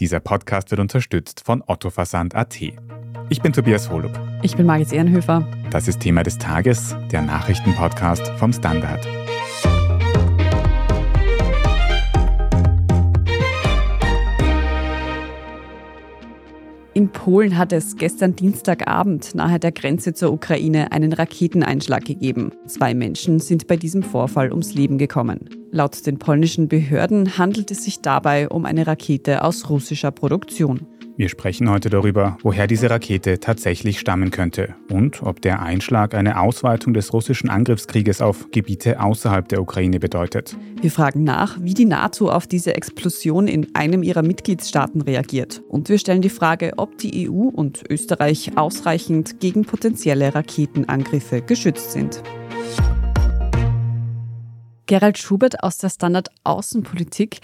Dieser Podcast wird unterstützt von Otto Versand.at. Ich bin Tobias Holub. Ich bin Margit Ehrenhöfer. Das ist Thema des Tages, der Nachrichtenpodcast vom Standard. In Polen hat es gestern Dienstagabend nahe der Grenze zur Ukraine einen Raketeneinschlag gegeben. Zwei Menschen sind bei diesem Vorfall ums Leben gekommen. Laut den polnischen Behörden handelt es sich dabei um eine Rakete aus russischer Produktion. Wir sprechen heute darüber, woher diese Rakete tatsächlich stammen könnte und ob der Einschlag eine Ausweitung des russischen Angriffskrieges auf Gebiete außerhalb der Ukraine bedeutet. Wir fragen nach, wie die NATO auf diese Explosion in einem ihrer Mitgliedstaaten reagiert. Und wir stellen die Frage, ob die EU und Österreich ausreichend gegen potenzielle Raketenangriffe geschützt sind. Gerald Schubert aus der Standard Außenpolitik.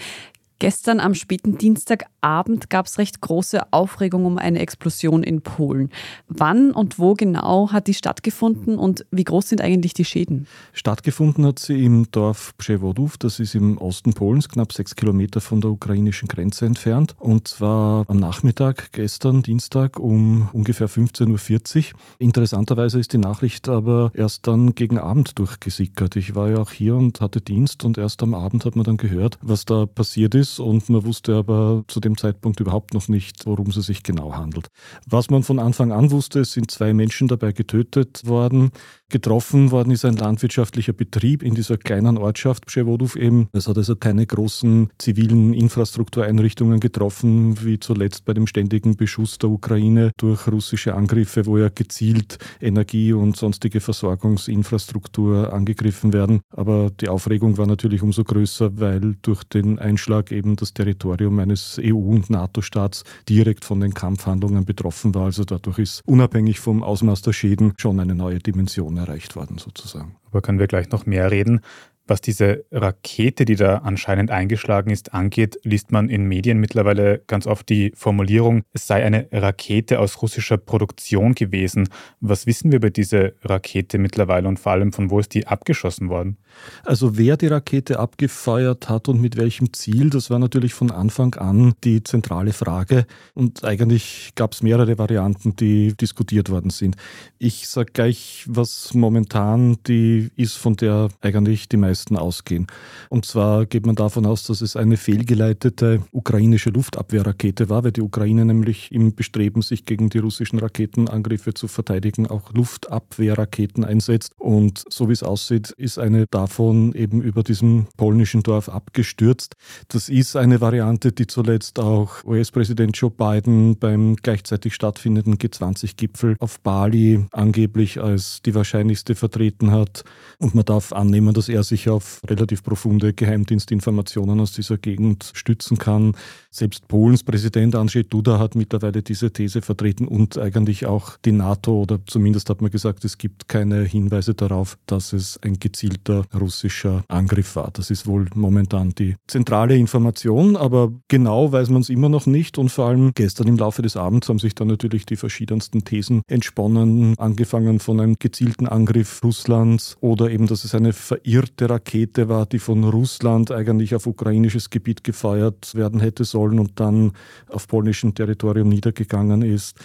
Gestern am späten Dienstagabend gab es recht große Aufregung um eine Explosion in Polen. Wann und wo genau hat die stattgefunden und wie groß sind eigentlich die Schäden? Stattgefunden hat sie im Dorf Przewodów, das ist im Osten Polens, knapp sechs Kilometer von der ukrainischen Grenze entfernt. Und zwar am Nachmittag, gestern Dienstag um ungefähr 15.40 Uhr. Interessanterweise ist die Nachricht aber erst dann gegen Abend durchgesickert. Ich war ja auch hier und hatte Dienst und erst am Abend hat man dann gehört, was da passiert ist ist und man wusste aber zu dem Zeitpunkt überhaupt noch nicht, worum es sich genau handelt. Was man von Anfang an wusste, es sind zwei Menschen dabei getötet worden. Getroffen worden ist ein landwirtschaftlicher Betrieb in dieser kleinen Ortschaft Przewodów eben. Es hat also keine großen zivilen Infrastruktureinrichtungen getroffen, wie zuletzt bei dem ständigen Beschuss der Ukraine durch russische Angriffe, wo ja gezielt Energie und sonstige Versorgungsinfrastruktur angegriffen werden. Aber die Aufregung war natürlich umso größer, weil durch den Einschlag eben das Territorium eines EU- und NATO-Staats direkt von den Kampfhandlungen betroffen war. Also dadurch ist unabhängig vom Ausmaß der Schäden schon eine neue Dimension erreicht worden sozusagen. Aber können wir gleich noch mehr reden? Was diese Rakete, die da anscheinend eingeschlagen ist, angeht, liest man in Medien mittlerweile ganz oft die Formulierung, es sei eine Rakete aus russischer Produktion gewesen. Was wissen wir über diese Rakete mittlerweile und vor allem von wo ist die abgeschossen worden? Also wer die Rakete abgefeuert hat und mit welchem Ziel, das war natürlich von Anfang an die zentrale Frage. Und eigentlich gab es mehrere Varianten, die diskutiert worden sind. Ich sage gleich, was momentan die ist, von der eigentlich die meisten meisten ausgehen. Und zwar geht man davon aus, dass es eine fehlgeleitete ukrainische Luftabwehrrakete war, weil die Ukraine nämlich im Bestreben, sich gegen die russischen Raketenangriffe zu verteidigen, auch Luftabwehrraketen einsetzt. Und so wie es aussieht, ist eine davon eben über diesem polnischen Dorf abgestürzt. Das ist eine Variante, die zuletzt auch US-Präsident Joe Biden beim gleichzeitig stattfindenden G20-Gipfel auf Bali angeblich als die wahrscheinlichste vertreten hat. Und man darf annehmen, dass er sich auf relativ profunde Geheimdienstinformationen aus dieser Gegend stützen kann. Selbst Polens Präsident Andrzej Duda hat mittlerweile diese These vertreten und eigentlich auch die NATO oder zumindest hat man gesagt, es gibt keine Hinweise darauf, dass es ein gezielter russischer Angriff war. Das ist wohl momentan die zentrale Information, aber genau weiß man es immer noch nicht und vor allem gestern im Laufe des Abends haben sich dann natürlich die verschiedensten Thesen entsponnen, angefangen von einem gezielten Angriff Russlands oder eben, dass es eine verirrte Rakete war, die von Russland eigentlich auf ukrainisches Gebiet gefeuert werden hätte sollen und dann auf polnischem Territorium niedergegangen ist.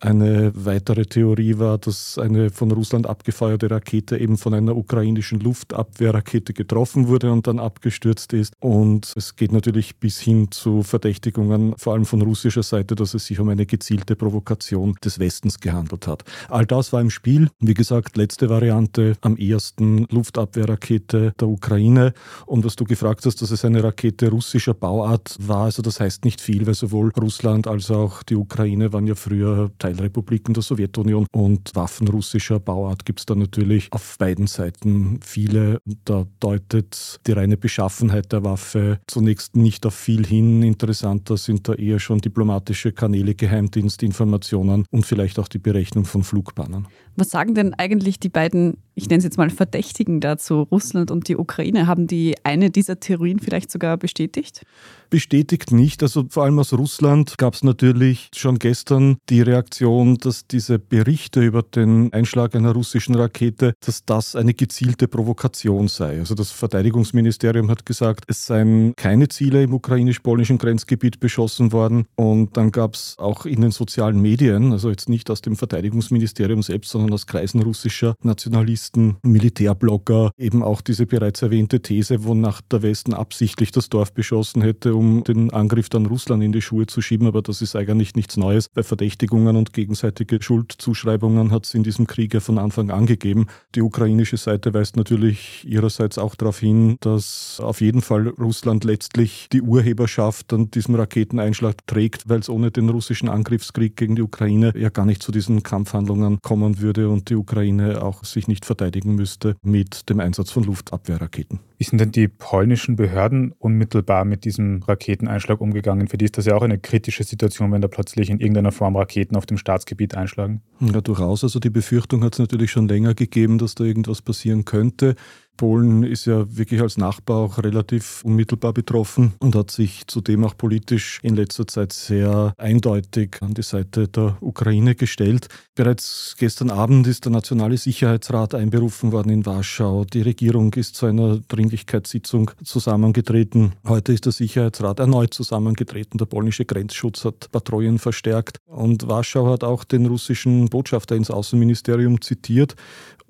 Eine weitere Theorie war, dass eine von Russland abgefeuerte Rakete eben von einer ukrainischen Luftabwehrrakete getroffen wurde und dann abgestürzt ist. Und es geht natürlich bis hin zu Verdächtigungen, vor allem von russischer Seite, dass es sich um eine gezielte Provokation des Westens gehandelt hat. All das war im Spiel. Wie gesagt, letzte Variante am ersten Luftabwehrrakete der Ukraine. Und was du gefragt hast, dass es eine Rakete russischer Bauart war, also das heißt nicht viel, weil sowohl Russland als auch die Ukraine waren ja früher Teilrepubliken der Sowjetunion und Waffen russischer Bauart gibt es da natürlich auf beiden Seiten viele. Da deutet die reine Beschaffenheit der Waffe zunächst nicht auf viel hin. Interessanter sind da eher schon diplomatische Kanäle, Geheimdienstinformationen und vielleicht auch die Berechnung von Flugbahnen. Was sagen denn eigentlich die beiden, ich nenne es jetzt mal Verdächtigen dazu, Russland und die Ukraine? Haben die eine dieser Theorien vielleicht sogar bestätigt? Bestätigt nicht. Also vor allem aus Russland gab es natürlich schon gestern die Reaktion, dass diese Berichte über den Einschlag einer russischen Rakete, dass das eine gezielte Provokation sei. Also das Verteidigungsministerium hat gesagt, es seien keine Ziele im ukrainisch-polnischen Grenzgebiet beschossen worden. Und dann gab es auch in den sozialen Medien, also jetzt nicht aus dem Verteidigungsministerium selbst, sondern aus Kreisen russischer Nationalisten, Militärblogger, eben auch diese bereits erwähnte These, wonach der Westen absichtlich das Dorf beschossen hätte, um den Angriff dann Russland in die Schuhe zu schieben. Aber das ist eigentlich nichts Neues. Bei Verdächtigungen und gegenseitige Schuldzuschreibungen hat es in diesem Krieg ja von Anfang an gegeben. Die ukrainische Seite weist natürlich ihrerseits auch darauf hin, dass auf jeden Fall Russland letztlich die Urheberschaft an diesem Raketeneinschlag trägt, weil es ohne den russischen Angriffskrieg gegen die Ukraine ja gar nicht zu diesen Kampfhandlungen kommen würde und die Ukraine auch sich nicht verteidigen müsste mit dem Einsatz von Luftabwehrraketen. Wie sind denn die polnischen Behörden unmittelbar mit diesem Raketeneinschlag umgegangen? Für die ist das ja auch eine kritische Situation, wenn da plötzlich in irgendeiner Form Raketen auf dem Staatsgebiet einschlagen. Ja, durchaus. Also die Befürchtung hat es natürlich schon länger gegeben, dass da irgendwas passieren könnte. Polen ist ja wirklich als Nachbar auch relativ unmittelbar betroffen und hat sich zudem auch politisch in letzter Zeit sehr eindeutig an die Seite der Ukraine gestellt. Bereits gestern Abend ist der Nationale Sicherheitsrat einberufen worden in Warschau. Die Regierung ist zu einer Dringlichkeitssitzung zusammengetreten. Heute ist der Sicherheitsrat erneut zusammengetreten. Der polnische Grenzschutz hat Patrouillen verstärkt und Warschau hat auch den russischen Botschafter ins Außenministerium zitiert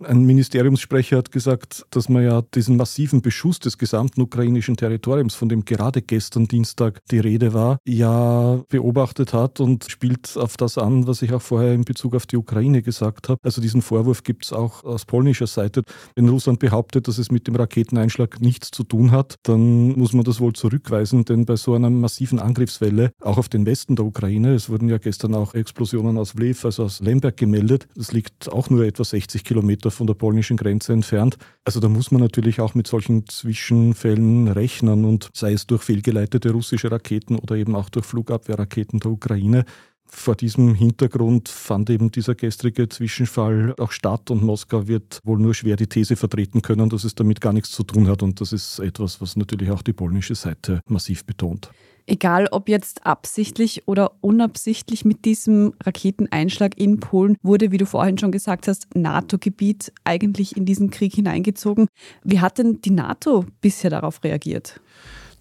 ein Ministeriumssprecher hat gesagt, dass man ja diesen massiven Beschuss des gesamten ukrainischen Territoriums, von dem gerade gestern Dienstag die Rede war, ja beobachtet hat und spielt auf das an, was ich auch vorher in Bezug auf die Ukraine gesagt habe. Also diesen Vorwurf gibt es auch aus polnischer Seite. Wenn Russland behauptet, dass es mit dem Raketeneinschlag nichts zu tun hat, dann muss man das wohl zurückweisen, denn bei so einer massiven Angriffswelle, auch auf den Westen der Ukraine, es wurden ja gestern auch Explosionen aus Vlev, also aus Lemberg gemeldet, das liegt auch nur etwa 60 Kilometer Kilometer von der polnischen Grenze entfernt. Also da muss man natürlich auch mit solchen Zwischenfällen rechnen und sei es durch fehlgeleitete russische Raketen oder eben auch durch Flugabwehrraketen der Ukraine. Vor diesem Hintergrund fand eben dieser gestrige Zwischenfall auch statt und Moskau wird wohl nur schwer die These vertreten können, dass es damit gar nichts zu tun hat. Und das ist etwas, was natürlich auch die polnische Seite massiv betont. Egal ob jetzt absichtlich oder unabsichtlich mit diesem Raketeneinschlag in Polen wurde, wie du vorhin schon gesagt hast, NATO-Gebiet eigentlich in diesen Krieg hineingezogen. Wie hat denn die NATO bisher darauf reagiert?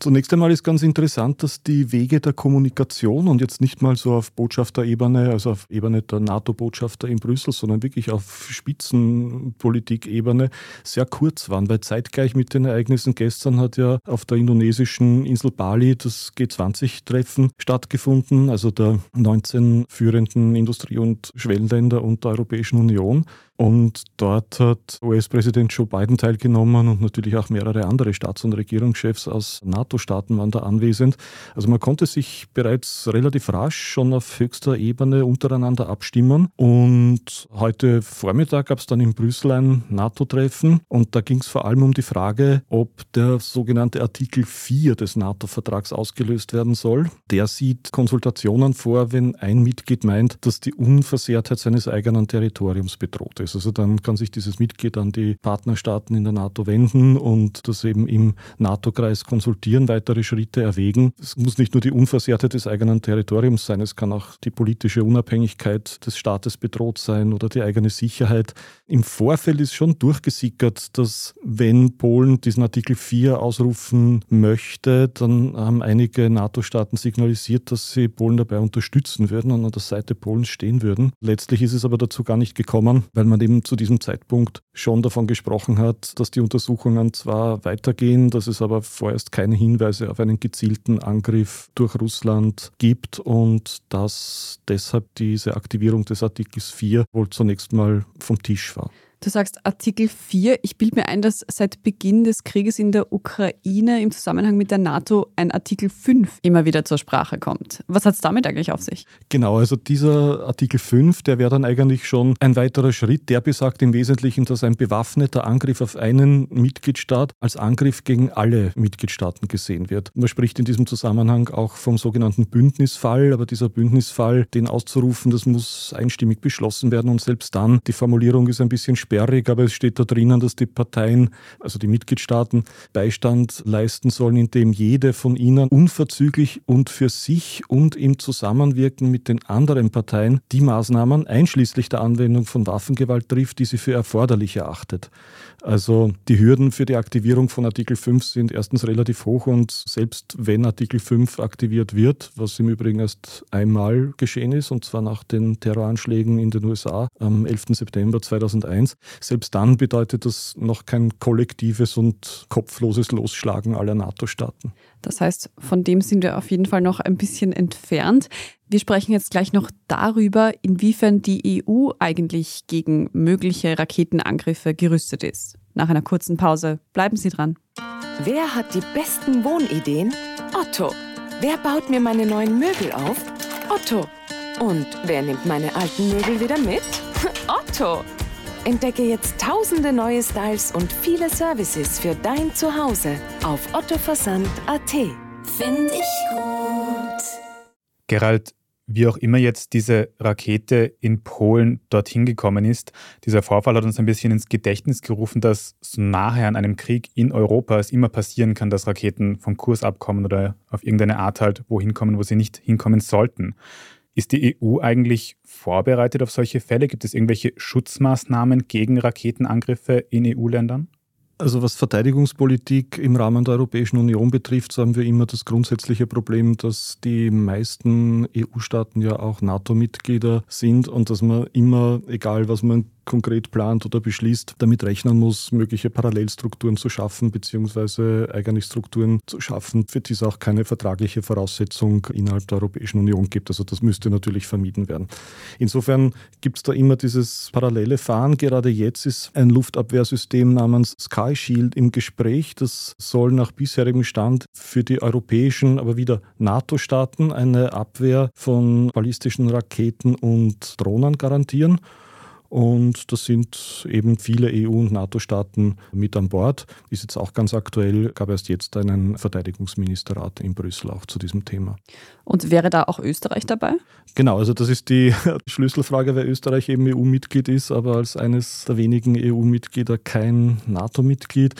Zunächst einmal ist ganz interessant, dass die Wege der Kommunikation und jetzt nicht mal so auf Botschafterebene, also auf Ebene der NATO-Botschafter in Brüssel, sondern wirklich auf Spitzenpolitikebene sehr kurz waren, weil zeitgleich mit den Ereignissen gestern hat ja auf der indonesischen Insel Bali das G20-Treffen stattgefunden, also der 19 führenden Industrie- und Schwellenländer und der Europäischen Union. Und dort hat US-Präsident Joe Biden teilgenommen und natürlich auch mehrere andere Staats- und Regierungschefs aus NATO-Staaten waren da anwesend. Also man konnte sich bereits relativ rasch schon auf höchster Ebene untereinander abstimmen. Und heute Vormittag gab es dann in Brüssel ein NATO-Treffen und da ging es vor allem um die Frage, ob der sogenannte Artikel 4 des NATO-Vertrags ausgelöst werden soll. Der sieht Konsultationen vor, wenn ein Mitglied meint, dass die Unversehrtheit seines eigenen Territoriums bedroht ist ist. Also dann kann sich dieses Mitglied an die Partnerstaaten in der NATO wenden und das eben im NATO-Kreis konsultieren, weitere Schritte erwägen. Es muss nicht nur die Unversehrtheit des eigenen Territoriums sein, es kann auch die politische Unabhängigkeit des Staates bedroht sein oder die eigene Sicherheit. Im Vorfeld ist schon durchgesickert, dass wenn Polen diesen Artikel 4 ausrufen möchte, dann haben einige NATO-Staaten signalisiert, dass sie Polen dabei unterstützen würden und an der Seite Polens stehen würden. Letztlich ist es aber dazu gar nicht gekommen, weil man eben zu diesem Zeitpunkt schon davon gesprochen hat, dass die Untersuchungen zwar weitergehen, dass es aber vorerst keine Hinweise auf einen gezielten Angriff durch Russland gibt und dass deshalb diese Aktivierung des Artikels 4 wohl zunächst mal vom Tisch war. Du sagst Artikel 4. Ich bilde mir ein, dass seit Beginn des Krieges in der Ukraine im Zusammenhang mit der NATO ein Artikel 5 immer wieder zur Sprache kommt. Was hat es damit eigentlich auf sich? Genau, also dieser Artikel 5, der wäre dann eigentlich schon ein weiterer Schritt. Der besagt im Wesentlichen, dass ein bewaffneter Angriff auf einen Mitgliedstaat als Angriff gegen alle Mitgliedstaaten gesehen wird. Man spricht in diesem Zusammenhang auch vom sogenannten Bündnisfall, aber dieser Bündnisfall, den auszurufen, das muss einstimmig beschlossen werden und selbst dann, die Formulierung ist ein bisschen sperrig, aber es steht da drinnen, dass die Parteien, also die Mitgliedstaaten, Beistand leisten sollen, indem jede von ihnen unverzüglich und für sich und im Zusammenwirken mit den anderen Parteien die Maßnahmen, einschließlich der Anwendung von Waffengewalt, trifft, die sie für erforderlich erachtet. Also die Hürden für die Aktivierung von Artikel 5 sind erstens relativ hoch und selbst wenn Artikel 5 aktiviert wird, was im Übrigen erst einmal geschehen ist, und zwar nach den Terroranschlägen in den USA am 11. September 2001, selbst dann bedeutet das noch kein kollektives und kopfloses Losschlagen aller NATO-Staaten. Das heißt, von dem sind wir auf jeden Fall noch ein bisschen entfernt. Wir sprechen jetzt gleich noch darüber, inwiefern die EU eigentlich gegen mögliche Raketenangriffe gerüstet ist. Nach einer kurzen Pause bleiben Sie dran. Wer hat die besten Wohnideen? Otto. Wer baut mir meine neuen Möbel auf? Otto. Und wer nimmt meine alten Möbel wieder mit? Otto. Entdecke jetzt tausende neue Styles und viele Services für dein Zuhause auf ottoversand.at. Finde ich gut. Gerald, wie auch immer jetzt diese Rakete in Polen dorthin gekommen ist, dieser Vorfall hat uns ein bisschen ins Gedächtnis gerufen, dass so nahe an einem Krieg in Europa es immer passieren kann, dass Raketen vom Kurs abkommen oder auf irgendeine Art halt wohin kommen, wo sie nicht hinkommen sollten. Ist die EU eigentlich vorbereitet auf solche Fälle? Gibt es irgendwelche Schutzmaßnahmen gegen Raketenangriffe in EU-Ländern? Also was Verteidigungspolitik im Rahmen der Europäischen Union betrifft, so haben wir immer das grundsätzliche Problem, dass die meisten EU-Staaten ja auch NATO-Mitglieder sind und dass man immer, egal was man konkret plant oder beschließt, damit rechnen muss, mögliche Parallelstrukturen zu schaffen, beziehungsweise eigene Strukturen zu schaffen, für die es auch keine vertragliche Voraussetzung innerhalb der Europäischen Union gibt. Also das müsste natürlich vermieden werden. Insofern gibt es da immer dieses parallele Fahren. Gerade jetzt ist ein Luftabwehrsystem namens Sky Shield im Gespräch. Das soll nach bisherigem Stand für die europäischen, aber wieder NATO-Staaten eine Abwehr von ballistischen Raketen und Drohnen garantieren. Und da sind eben viele EU- und NATO-Staaten mit an Bord. Ist jetzt auch ganz aktuell, gab erst jetzt einen Verteidigungsministerrat in Brüssel auch zu diesem Thema. Und wäre da auch Österreich dabei? Genau, also das ist die Schlüsselfrage, weil Österreich eben EU-Mitglied ist, aber als eines der wenigen EU-Mitglieder kein NATO-Mitglied.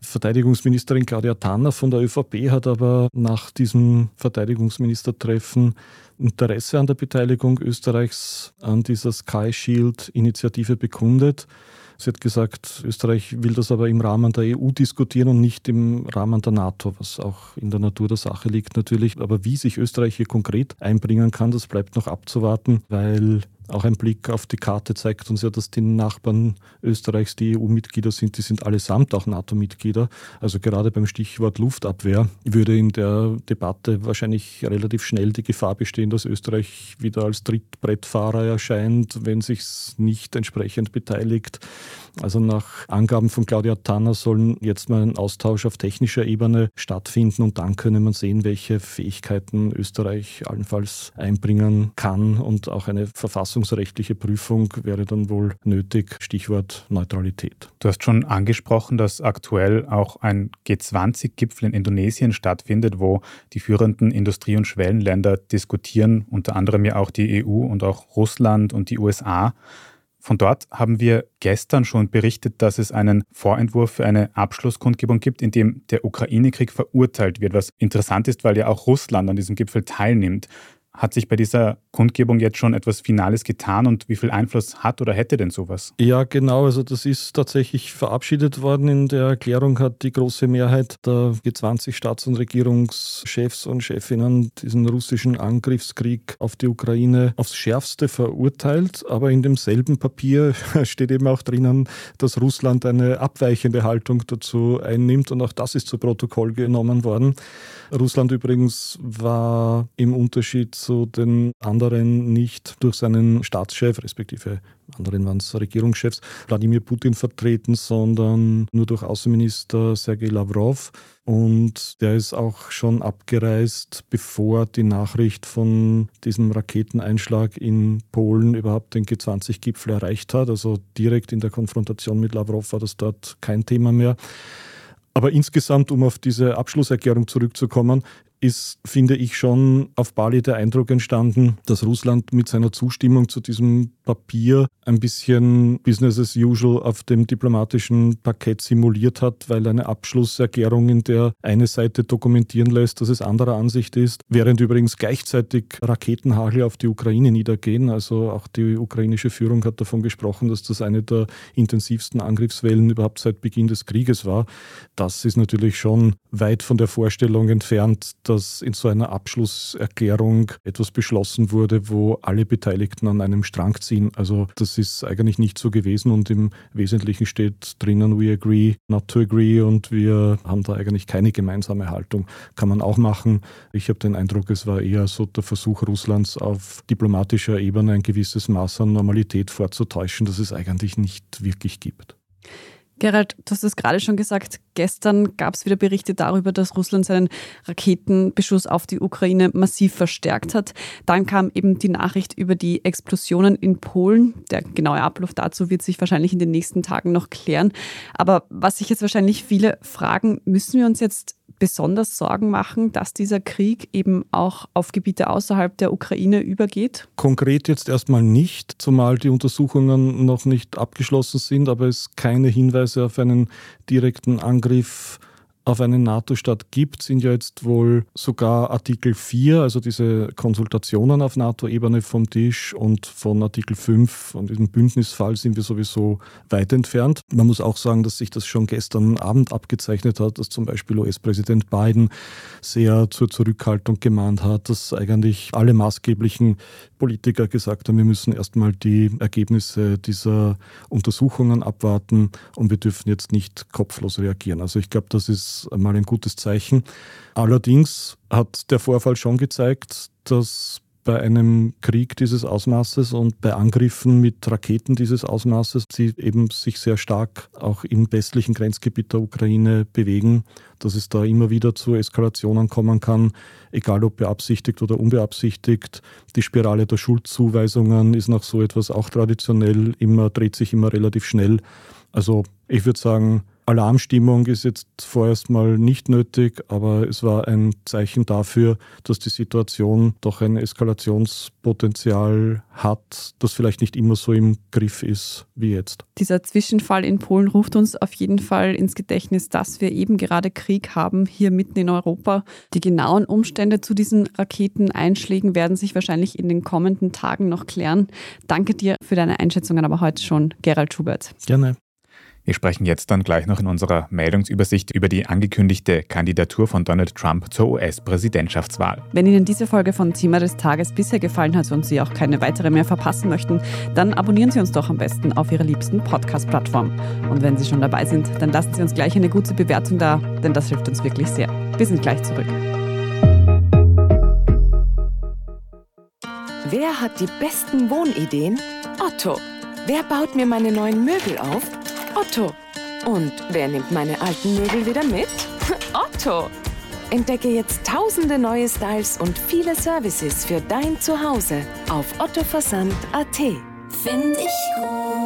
Verteidigungsministerin Claudia Tanner von der ÖVP hat aber nach diesem Verteidigungsministertreffen Interesse an der Beteiligung Österreichs an dieser Sky Shield-Initiative bekundet. Sie hat gesagt, Österreich will das aber im Rahmen der EU diskutieren und nicht im Rahmen der NATO, was auch in der Natur der Sache liegt natürlich. Aber wie sich Österreich hier konkret einbringen kann, das bleibt noch abzuwarten, weil auch ein Blick auf die Karte zeigt uns ja, dass die Nachbarn Österreichs, die EU-Mitglieder sind, die sind allesamt auch NATO-Mitglieder. Also gerade beim Stichwort Luftabwehr würde in der Debatte wahrscheinlich relativ schnell die Gefahr bestehen, dass Österreich wieder als Trittbrettfahrer erscheint, wenn sich nicht entsprechend beteiligt. Also nach Angaben von Claudia Tanner sollen jetzt mal ein Austausch auf technischer Ebene stattfinden und dann könne man sehen, welche Fähigkeiten Österreich allenfalls einbringen kann und auch eine verfassungsrechtliche Prüfung wäre dann wohl nötig. Stichwort Neutralität. Du hast schon angesprochen, dass aktuell auch ein G20-Gipfel in Indonesien stattfindet, wo die führenden Industrie- und Schwellenländer diskutieren, unter anderem ja auch die EU und auch Russland und die USA. Von dort haben wir gestern schon berichtet, dass es einen Vorentwurf für eine Abschlusskundgebung gibt, in dem der Ukraine-Krieg verurteilt wird, was interessant ist, weil ja auch Russland an diesem Gipfel teilnimmt. Hat sich bei dieser Kundgebung jetzt schon etwas Finales getan und wie viel Einfluss hat oder hätte denn sowas? Ja, genau. Also das ist tatsächlich verabschiedet worden. In der Erklärung hat die große Mehrheit der G20-Staats- und Regierungschefs und Chefinnen diesen russischen Angriffskrieg auf die Ukraine aufs Schärfste verurteilt. Aber in demselben Papier steht eben auch drinnen, dass Russland eine abweichende Haltung dazu einnimmt. Und auch das ist zu Protokoll genommen worden. Russland übrigens war im Unterschied zu den anderen nicht durch seinen Staatschef, respektive anderen waren es Regierungschefs, Wladimir Putin vertreten, sondern nur durch Außenminister Sergei Lavrov. Und der ist auch schon abgereist, bevor die Nachricht von diesem Raketeneinschlag in Polen überhaupt den G20-Gipfel erreicht hat. Also direkt in der Konfrontation mit Lavrov war das dort kein Thema mehr. Aber insgesamt, um auf diese Abschlusserklärung zurückzukommen, ist, finde ich, schon auf Bali der Eindruck entstanden, dass Russland mit seiner Zustimmung zu diesem Papier ein bisschen Business as usual auf dem diplomatischen Parkett simuliert hat, weil eine Abschlusserklärung, in der eine Seite dokumentieren lässt, dass es anderer Ansicht ist, während übrigens gleichzeitig Raketenhagel auf die Ukraine niedergehen. Also auch die ukrainische Führung hat davon gesprochen, dass das eine der intensivsten Angriffswellen überhaupt seit Beginn des Krieges war. Das ist natürlich schon weit von der Vorstellung entfernt, dass in so einer Abschlusserklärung etwas beschlossen wurde, wo alle Beteiligten an einem Strang ziehen. Also das ist eigentlich nicht so gewesen und im Wesentlichen steht drinnen, we agree not to agree und wir haben da eigentlich keine gemeinsame Haltung. Kann man auch machen. Ich habe den Eindruck, es war eher so der Versuch Russlands auf diplomatischer Ebene ein gewisses Maß an Normalität vorzutäuschen, das es eigentlich nicht wirklich gibt. Gerald, du hast es gerade schon gesagt, gestern gab es wieder Berichte darüber, dass Russland seinen Raketenbeschuss auf die Ukraine massiv verstärkt hat. Dann kam eben die Nachricht über die Explosionen in Polen. Der genaue Ablauf dazu wird sich wahrscheinlich in den nächsten Tagen noch klären. Aber was sich jetzt wahrscheinlich viele fragen, müssen wir uns jetzt besonders Sorgen machen, dass dieser Krieg eben auch auf Gebiete außerhalb der Ukraine übergeht? Konkret jetzt erstmal nicht, zumal die Untersuchungen noch nicht abgeschlossen sind, aber es keine Hinweise auf einen direkten Angriff auf einen NATO-Staat gibt, sind ja jetzt wohl sogar Artikel 4, also diese Konsultationen auf NATO-Ebene vom Tisch und von Artikel 5, von diesem Bündnisfall sind wir sowieso weit entfernt. Man muss auch sagen, dass sich das schon gestern Abend abgezeichnet hat, dass zum Beispiel US-Präsident Biden sehr zur Zurückhaltung gemahnt hat, dass eigentlich alle maßgeblichen Politiker gesagt haben, wir müssen erstmal die Ergebnisse dieser Untersuchungen abwarten und wir dürfen jetzt nicht kopflos reagieren. Also ich glaube, das mal ein gutes Zeichen. Allerdings hat der Vorfall schon gezeigt, dass bei einem Krieg dieses Ausmaßes und bei Angriffen mit Raketen dieses Ausmaßes, die eben sich sehr stark auch im westlichen Grenzgebiet der Ukraine bewegen, dass es da immer wieder zu Eskalationen kommen kann, egal ob beabsichtigt oder unbeabsichtigt. Die Spirale der Schuldzuweisungen ist nach so etwas auch traditionell immer, dreht sich immer relativ schnell. Also ich würde sagen, Alarmstimmung ist jetzt vorerst mal nicht nötig, aber es war ein Zeichen dafür, dass die Situation doch ein Eskalationspotenzial hat, das vielleicht nicht immer so im Griff ist wie jetzt. Dieser Zwischenfall in Polen ruft uns auf jeden Fall ins Gedächtnis, dass wir eben gerade Krieg haben hier mitten in Europa. Die genauen Umstände zu diesen Raketeneinschlägen werden sich wahrscheinlich in den kommenden Tagen noch klären. Danke dir für deine Einschätzungen aber heute schon, Gerald Schubert. Gerne. Wir sprechen jetzt dann gleich noch in unserer Meldungsübersicht über die angekündigte Kandidatur von Donald Trump zur US-Präsidentschaftswahl. Wenn Ihnen diese Folge von Thema des Tages bisher gefallen hat und Sie auch keine weitere mehr verpassen möchten, dann abonnieren Sie uns doch am besten auf Ihrer liebsten Podcast-Plattform. Und wenn Sie schon dabei sind, dann lassen Sie uns gleich eine gute Bewertung da, denn das hilft uns wirklich sehr. Wir sind gleich zurück. Wer hat die besten Wohnideen? Otto. Wer baut mir meine neuen Möbel auf? Otto. Und wer nimmt meine alten Möbel wieder mit? Otto. Entdecke jetzt tausende neue Styles und viele Services für dein Zuhause auf ottoversand.at. Finde ich gut.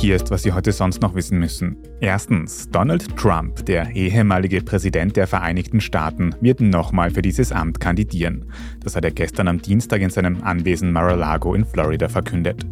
Hier ist, was Sie heute sonst noch wissen müssen. Erstens, Donald Trump, der ehemalige Präsident der Vereinigten Staaten, wird nochmal für dieses Amt kandidieren. Das hat er gestern am Dienstag in seinem Anwesen Mar-a-Lago in Florida verkündet.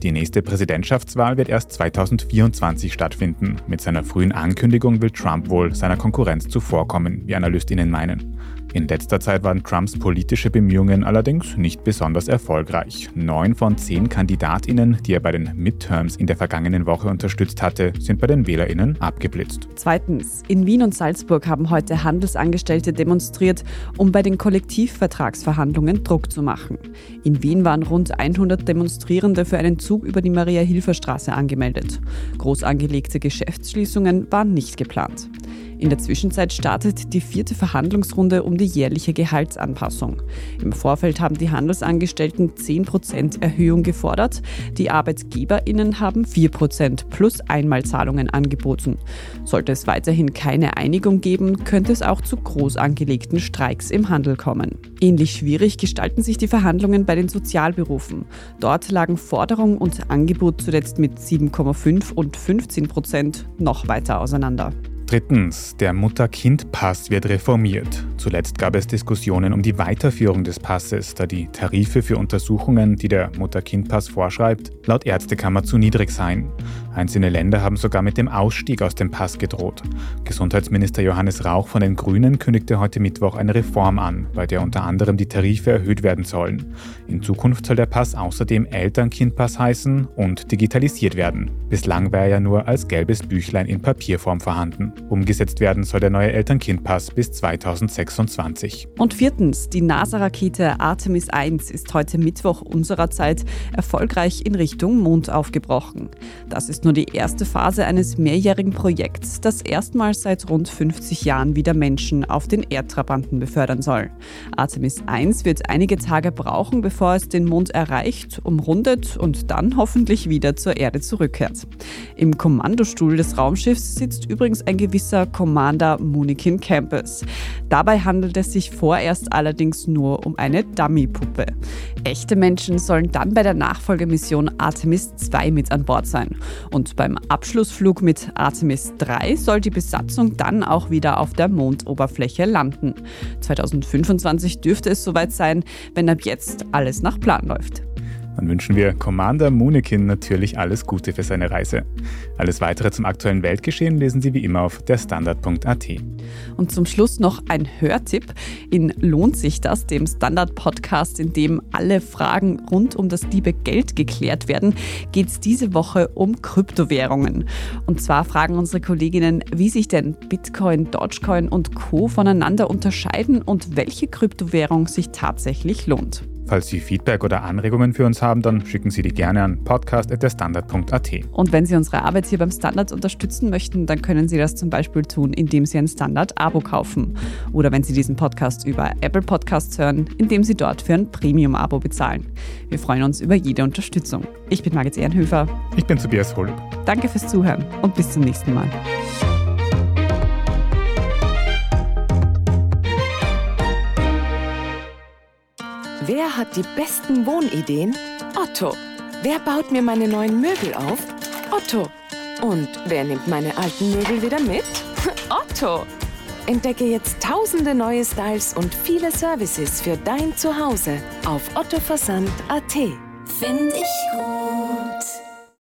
Die nächste Präsidentschaftswahl wird erst 2024 stattfinden. Mit seiner frühen Ankündigung will Trump wohl seiner Konkurrenz zuvorkommen, wie AnalystInnen meinen. In letzter Zeit waren Trumps politische Bemühungen allerdings nicht besonders erfolgreich. Neun von zehn KandidatInnen, die er bei den Midterms in der vergangenen Woche unterstützt hatte, sind bei den WählerInnen abgeblitzt. Zweitens. In Wien und Salzburg haben heute Handelsangestellte demonstriert, um bei den Kollektivvertragsverhandlungen Druck zu machen. In Wien waren rund 100 Demonstrierende für einen Zug über die Maria-Hilfer-Straße angemeldet. Groß angelegte Geschäftsschließungen waren nicht geplant. In der Zwischenzeit startet die vierte Verhandlungsrunde um die jährliche Gehaltsanpassung. Im Vorfeld haben die Handelsangestellten 10% Erhöhung gefordert. Die ArbeitgeberInnen haben 4% plus Einmalzahlungen angeboten. Sollte es weiterhin keine Einigung geben, könnte es auch zu groß angelegten Streiks im Handel kommen. Ähnlich schwierig gestalten sich die Verhandlungen bei den Sozialberufen. Dort lagen Forderung und Angebot zuletzt mit 7,5 und 15% noch weiter auseinander. Drittens, der Mutter-Kind-Pass wird reformiert. Zuletzt gab es Diskussionen um die Weiterführung des Passes, da die Tarife für Untersuchungen, die der Mutter-Kind-Pass vorschreibt, laut Ärztekammer zu niedrig seien. Einzelne Länder haben sogar mit dem Ausstieg aus dem Pass gedroht. Gesundheitsminister Johannes Rauch von den Grünen kündigte heute Mittwoch eine Reform an, bei der unter anderem die Tarife erhöht werden sollen. In Zukunft soll der Pass außerdem Eltern-Kind-Pass heißen und digitalisiert werden. Bislang war er ja nur als gelbes Büchlein in Papierform vorhanden. Umgesetzt werden soll der neue Eltern-Kind-Pass bis 2026. Und viertens, die NASA-Rakete Artemis 1 ist heute Mittwoch unserer Zeit erfolgreich in Richtung Mond aufgebrochen. Das ist nur die erste Phase eines mehrjährigen Projekts, das erstmals seit rund 50 Jahren wieder Menschen auf den Erdtrabanten befördern soll. Artemis 1 wird einige Tage brauchen, bevor es den Mond erreicht, umrundet und dann hoffentlich wieder zur Erde zurückkehrt. Im Kommandostuhl des Raumschiffs sitzt übrigens ein gewisser Commander Munikin Campus. Dabei handelt es sich vorerst allerdings nur um eine Dummy-Puppe. Echte Menschen sollen dann bei der Nachfolgemission Artemis 2 mit an Bord sein. Und beim Abschlussflug mit Artemis 3 soll die Besatzung dann auch wieder auf der Mondoberfläche landen. 2025 dürfte es soweit sein, wenn ab jetzt alles nach Plan läuft. Dann wünschen wir Commander Munikin natürlich alles Gute für seine Reise. Alles weitere zum aktuellen Weltgeschehen lesen Sie wie immer auf derstandard.at. Und zum Schluss noch ein Hörtipp. In Lohnt sich das, dem Standard-Podcast, in dem alle Fragen rund um das liebe Geld geklärt werden, geht es diese Woche um Kryptowährungen. Und zwar fragen unsere Kolleginnen, wie sich denn Bitcoin, Dogecoin und Co. voneinander unterscheiden und welche Kryptowährung sich tatsächlich lohnt. Falls Sie Feedback oder Anregungen für uns haben, dann schicken Sie die gerne an podcast.derstandard.at. Und wenn Sie unsere Arbeit hier beim Standard unterstützen möchten, dann können Sie das zum Beispiel tun, indem Sie ein Standard-Abo kaufen. Oder wenn Sie diesen Podcast über Apple Podcasts hören, indem Sie dort für ein Premium-Abo bezahlen. Wir freuen uns über jede Unterstützung. Ich bin Margit Ehrenhöfer. Ich bin Tobias Holub. Danke fürs Zuhören und bis zum nächsten Mal. Wer hat die besten Wohnideen? Otto. Wer baut mir meine neuen Möbel auf? Otto. Und wer nimmt meine alten Möbel wieder mit? Otto. Entdecke jetzt tausende neue Styles und viele Services für dein Zuhause auf ottoversand.at. Find ich gut.